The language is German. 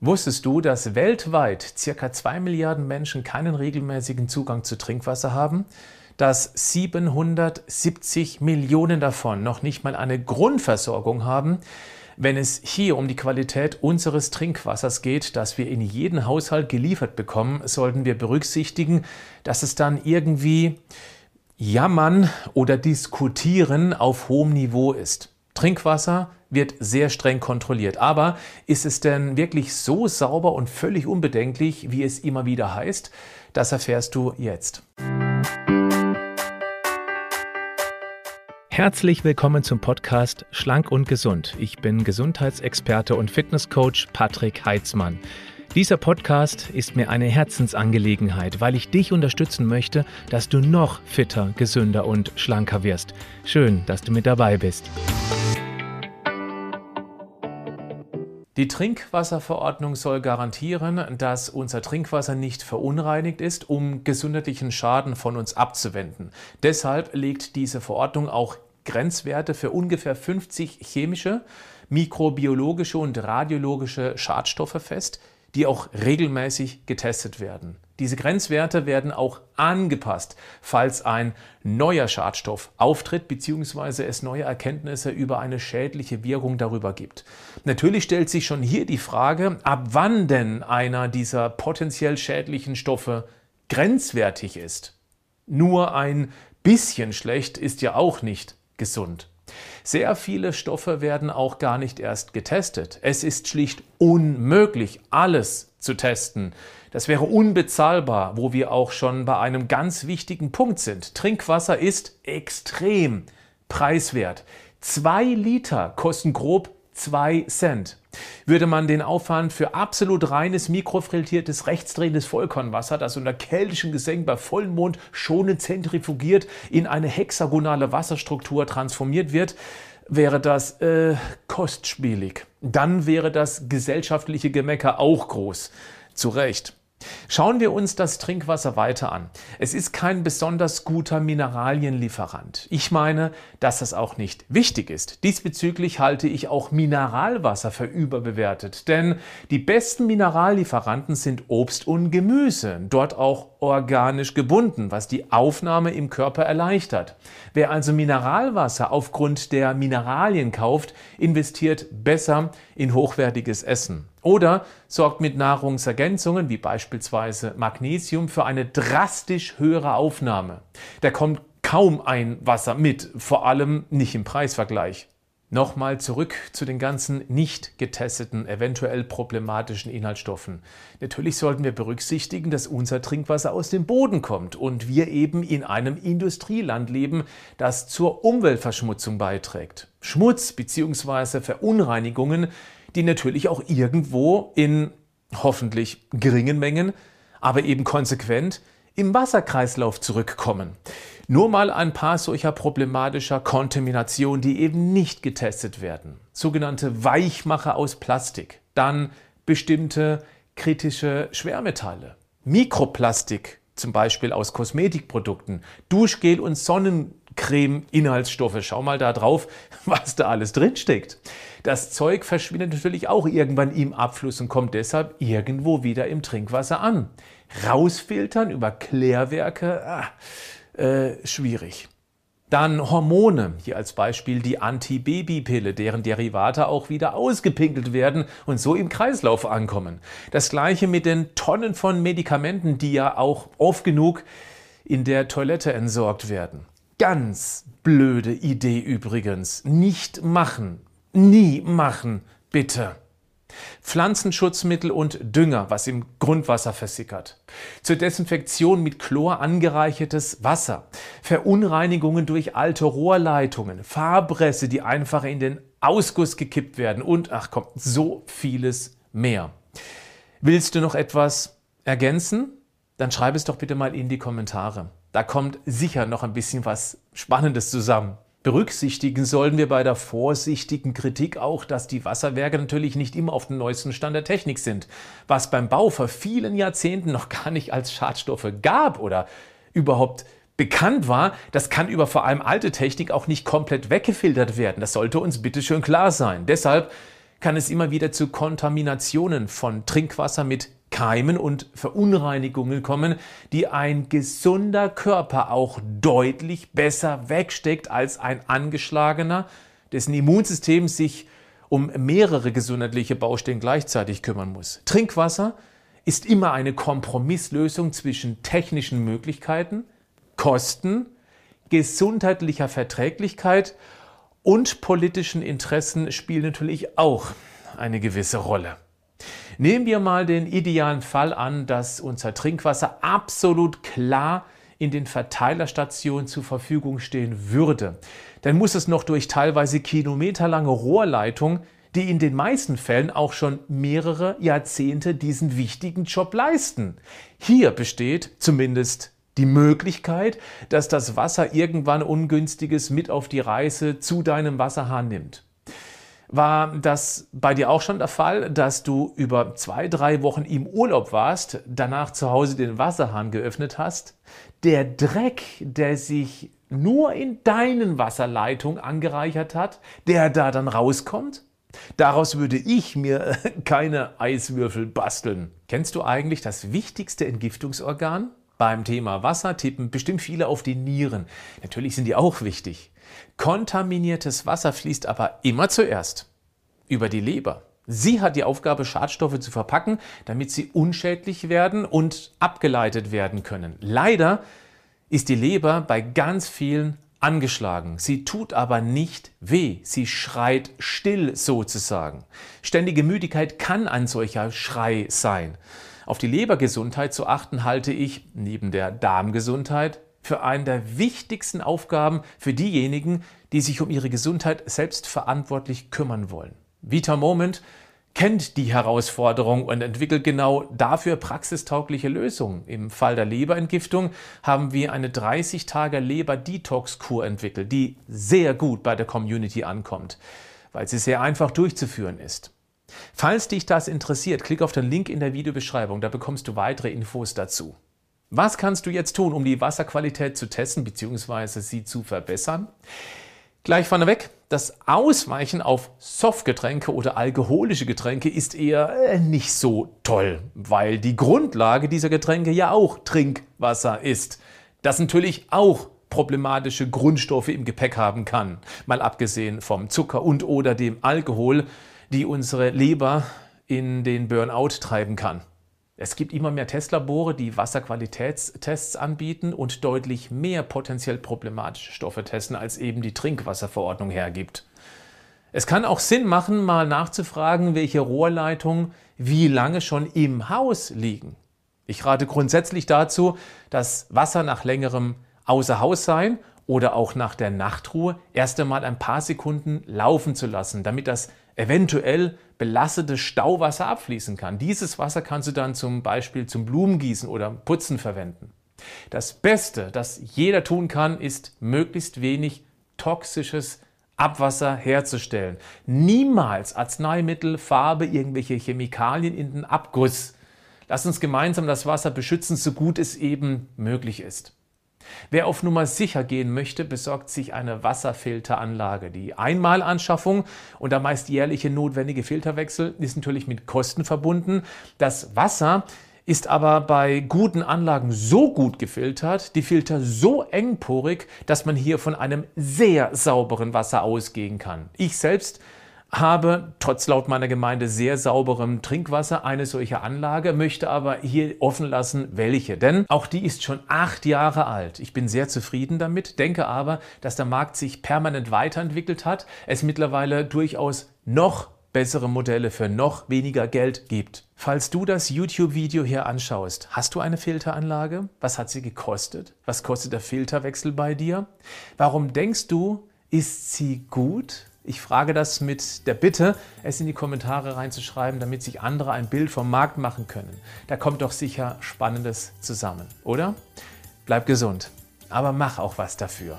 Wusstest du, dass weltweit ca. 2 Milliarden Menschen keinen regelmäßigen Zugang zu Trinkwasser haben? Dass 770 Millionen davon noch nicht mal eine Grundversorgung haben? Wenn es hier um die Qualität unseres Trinkwassers geht, das wir in jeden Haushalt geliefert bekommen, sollten wir berücksichtigen, dass es dann irgendwie jammern oder diskutieren auf hohem Niveau ist. Trinkwasser wird sehr streng kontrolliert. Aber ist es denn wirklich so sauber und völlig unbedenklich, wie es immer wieder heißt? Das erfährst du jetzt. Herzlich willkommen zum Podcast Schlank und Gesund. Ich bin Gesundheitsexperte und Fitnesscoach Patrick Heitzmann. Dieser Podcast ist mir eine Herzensangelegenheit, weil ich dich unterstützen möchte, dass du noch fitter, gesünder und schlanker wirst. Schön, dass du mit dabei bist. Die Trinkwasserverordnung soll garantieren, dass unser Trinkwasser nicht verunreinigt ist, um gesundheitlichen Schaden von uns abzuwenden. Deshalb legt diese Verordnung auch Grenzwerte für ungefähr 50 chemische, mikrobiologische und radiologische Schadstoffe fest, die auch regelmäßig getestet werden. Diese Grenzwerte werden auch angepasst, falls ein neuer Schadstoff auftritt bzw. es neue Erkenntnisse über eine schädliche Wirkung darüber gibt. Natürlich stellt sich schon hier die Frage, ab wann denn einer dieser potenziell schädlichen Stoffe grenzwertig ist. Nur ein bisschen schlecht ist ja auch nicht gesund. Sehr viele Stoffe werden auch gar nicht erst getestet. Es ist schlicht unmöglich, alles zu testen. Das wäre unbezahlbar, wo wir auch schon bei einem ganz wichtigen Punkt sind. Trinkwasser ist extrem preiswert. Zwei Liter kosten grob zwei Cent. Würde man den Aufwand für absolut reines, mikrofiltriertes, rechtsdrehendes Vollkornwasser, das unter keltischem Gesenk bei Vollmond schonend zentrifugiert in eine hexagonale Wasserstruktur transformiert wird, wäre das äh, kostspielig. Dann wäre das gesellschaftliche Gemecker auch groß. Zu Recht. Schauen wir uns das Trinkwasser weiter an. Es ist kein besonders guter Mineralienlieferant. Ich meine, dass das auch nicht wichtig ist. Diesbezüglich halte ich auch Mineralwasser für überbewertet, denn die besten Minerallieferanten sind Obst und Gemüse, dort auch organisch gebunden, was die Aufnahme im Körper erleichtert. Wer also Mineralwasser aufgrund der Mineralien kauft, investiert besser in hochwertiges Essen. Oder sorgt mit Nahrungsergänzungen wie beispielsweise Magnesium für eine drastisch höhere Aufnahme. Da kommt kaum ein Wasser mit, vor allem nicht im Preisvergleich. Nochmal zurück zu den ganzen nicht getesteten, eventuell problematischen Inhaltsstoffen. Natürlich sollten wir berücksichtigen, dass unser Trinkwasser aus dem Boden kommt und wir eben in einem Industrieland leben, das zur Umweltverschmutzung beiträgt. Schmutz bzw. Verunreinigungen, die natürlich auch irgendwo in hoffentlich geringen Mengen, aber eben konsequent im Wasserkreislauf zurückkommen. Nur mal ein paar solcher problematischer Kontaminationen, die eben nicht getestet werden. Sogenannte Weichmacher aus Plastik. Dann bestimmte kritische Schwermetalle. Mikroplastik, zum Beispiel aus Kosmetikprodukten. Duschgel und Sonnencreme-Inhaltsstoffe. Schau mal da drauf, was da alles drinsteckt. Das Zeug verschwindet natürlich auch irgendwann im Abfluss und kommt deshalb irgendwo wieder im Trinkwasser an. Rausfiltern über Klärwerke, ah, äh, schwierig. Dann Hormone, hier als Beispiel die Antibabypille, deren Derivate auch wieder ausgepinkelt werden und so im Kreislauf ankommen. Das gleiche mit den Tonnen von Medikamenten, die ja auch oft genug in der Toilette entsorgt werden. Ganz blöde Idee übrigens. Nicht machen. Nie machen, bitte. Pflanzenschutzmittel und Dünger, was im Grundwasser versickert. Zur Desinfektion mit Chlor angereichertes Wasser. Verunreinigungen durch alte Rohrleitungen. Farbreste, die einfach in den Ausguss gekippt werden. Und, ach komm, so vieles mehr. Willst du noch etwas ergänzen? Dann schreib es doch bitte mal in die Kommentare. Da kommt sicher noch ein bisschen was Spannendes zusammen. Berücksichtigen sollten wir bei der vorsichtigen Kritik auch, dass die Wasserwerke natürlich nicht immer auf dem neuesten Stand der Technik sind. Was beim Bau vor vielen Jahrzehnten noch gar nicht als Schadstoffe gab oder überhaupt bekannt war, das kann über vor allem alte Technik auch nicht komplett weggefiltert werden. Das sollte uns bitte schön klar sein. Deshalb kann es immer wieder zu Kontaminationen von Trinkwasser mit Keimen und Verunreinigungen kommen, die ein gesunder Körper auch deutlich besser wegsteckt als ein angeschlagener, dessen Immunsystem sich um mehrere gesundheitliche Baustellen gleichzeitig kümmern muss. Trinkwasser ist immer eine Kompromisslösung zwischen technischen Möglichkeiten, Kosten, gesundheitlicher Verträglichkeit und politischen Interessen spielen natürlich auch eine gewisse Rolle. Nehmen wir mal den idealen Fall an, dass unser Trinkwasser absolut klar in den Verteilerstationen zur Verfügung stehen würde. Dann muss es noch durch teilweise kilometerlange Rohrleitung, die in den meisten Fällen auch schon mehrere Jahrzehnte diesen wichtigen Job leisten. Hier besteht zumindest die Möglichkeit, dass das Wasser irgendwann ungünstiges mit auf die Reise zu deinem Wasserhahn nimmt. War das bei dir auch schon der Fall, dass du über zwei, drei Wochen im Urlaub warst, danach zu Hause den Wasserhahn geöffnet hast? Der Dreck, der sich nur in deinen Wasserleitungen angereichert hat, der da dann rauskommt? Daraus würde ich mir keine Eiswürfel basteln. Kennst du eigentlich das wichtigste Entgiftungsorgan? Beim Thema Wasser tippen bestimmt viele auf die Nieren. Natürlich sind die auch wichtig. Kontaminiertes Wasser fließt aber immer zuerst über die Leber. Sie hat die Aufgabe, Schadstoffe zu verpacken, damit sie unschädlich werden und abgeleitet werden können. Leider ist die Leber bei ganz vielen angeschlagen. Sie tut aber nicht weh. Sie schreit still sozusagen. Ständige Müdigkeit kann ein solcher Schrei sein. Auf die Lebergesundheit zu achten, halte ich neben der Darmgesundheit für eine der wichtigsten Aufgaben für diejenigen, die sich um ihre Gesundheit selbst verantwortlich kümmern wollen. Vita Moment kennt die Herausforderung und entwickelt genau dafür praxistaugliche Lösungen. Im Fall der Leberentgiftung haben wir eine 30 Tage Leber-Detox-Kur entwickelt, die sehr gut bei der Community ankommt, weil sie sehr einfach durchzuführen ist. Falls dich das interessiert, klick auf den Link in der Videobeschreibung, da bekommst du weitere Infos dazu. Was kannst du jetzt tun, um die Wasserqualität zu testen bzw. sie zu verbessern? Gleich vorneweg, das Ausweichen auf Softgetränke oder alkoholische Getränke ist eher äh, nicht so toll, weil die Grundlage dieser Getränke ja auch Trinkwasser ist. Das natürlich auch problematische Grundstoffe im Gepäck haben kann, mal abgesehen vom Zucker und oder dem Alkohol, die unsere Leber in den Burnout treiben kann. Es gibt immer mehr Testlabore, die Wasserqualitätstests anbieten und deutlich mehr potenziell problematische Stoffe testen, als eben die Trinkwasserverordnung hergibt. Es kann auch Sinn machen, mal nachzufragen, welche Rohrleitungen wie lange schon im Haus liegen. Ich rate grundsätzlich dazu, das Wasser nach längerem Außerhaussein oder auch nach der Nachtruhe erst einmal ein paar Sekunden laufen zu lassen, damit das eventuell belastetes Stauwasser abfließen kann. Dieses Wasser kannst du dann zum Beispiel zum Blumengießen oder Putzen verwenden. Das Beste, das jeder tun kann, ist möglichst wenig toxisches Abwasser herzustellen. Niemals Arzneimittel, Farbe, irgendwelche Chemikalien in den Abguss. Lass uns gemeinsam das Wasser beschützen, so gut es eben möglich ist. Wer auf Nummer sicher gehen möchte, besorgt sich eine Wasserfilteranlage. Die Einmalanschaffung und der meist jährliche notwendige Filterwechsel ist natürlich mit Kosten verbunden. Das Wasser ist aber bei guten Anlagen so gut gefiltert, die Filter so engporig, dass man hier von einem sehr sauberen Wasser ausgehen kann. Ich selbst habe trotz laut meiner Gemeinde sehr sauberem Trinkwasser eine solche Anlage, möchte aber hier offen lassen, welche. Denn auch die ist schon acht Jahre alt. Ich bin sehr zufrieden damit, denke aber, dass der Markt sich permanent weiterentwickelt hat, es mittlerweile durchaus noch bessere Modelle für noch weniger Geld gibt. Falls du das YouTube-Video hier anschaust, hast du eine Filteranlage? Was hat sie gekostet? Was kostet der Filterwechsel bei dir? Warum denkst du, ist sie gut? Ich frage das mit der Bitte, es in die Kommentare reinzuschreiben, damit sich andere ein Bild vom Markt machen können. Da kommt doch sicher Spannendes zusammen, oder? Bleib gesund, aber mach auch was dafür.